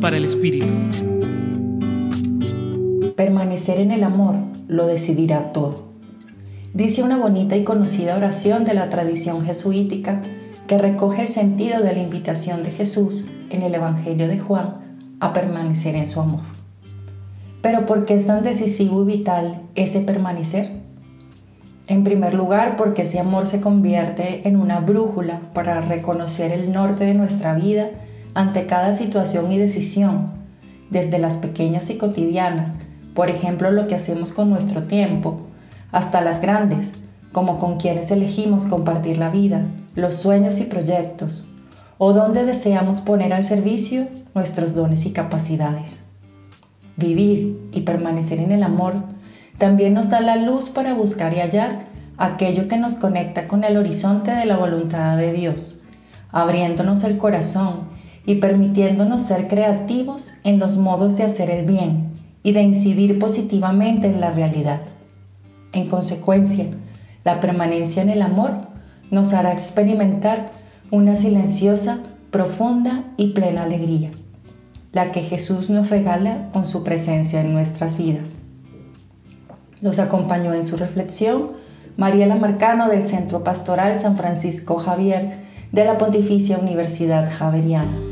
para el Espíritu. Permanecer en el amor lo decidirá todo. Dice una bonita y conocida oración de la tradición jesuítica que recoge el sentido de la invitación de Jesús en el Evangelio de Juan a permanecer en su amor. Pero ¿por qué es tan decisivo y vital ese permanecer? En primer lugar, porque ese amor se convierte en una brújula para reconocer el norte de nuestra vida ante cada situación y decisión, desde las pequeñas y cotidianas, por ejemplo lo que hacemos con nuestro tiempo, hasta las grandes, como con quienes elegimos compartir la vida, los sueños y proyectos, o donde deseamos poner al servicio nuestros dones y capacidades. Vivir y permanecer en el amor también nos da la luz para buscar y hallar aquello que nos conecta con el horizonte de la voluntad de Dios, abriéndonos el corazón y permitiéndonos ser creativos en los modos de hacer el bien y de incidir positivamente en la realidad. En consecuencia, la permanencia en el amor nos hará experimentar una silenciosa, profunda y plena alegría, la que Jesús nos regala con su presencia en nuestras vidas. Los acompañó en su reflexión Mariela Marcano del Centro Pastoral San Francisco Javier de la Pontificia Universidad Javeriana.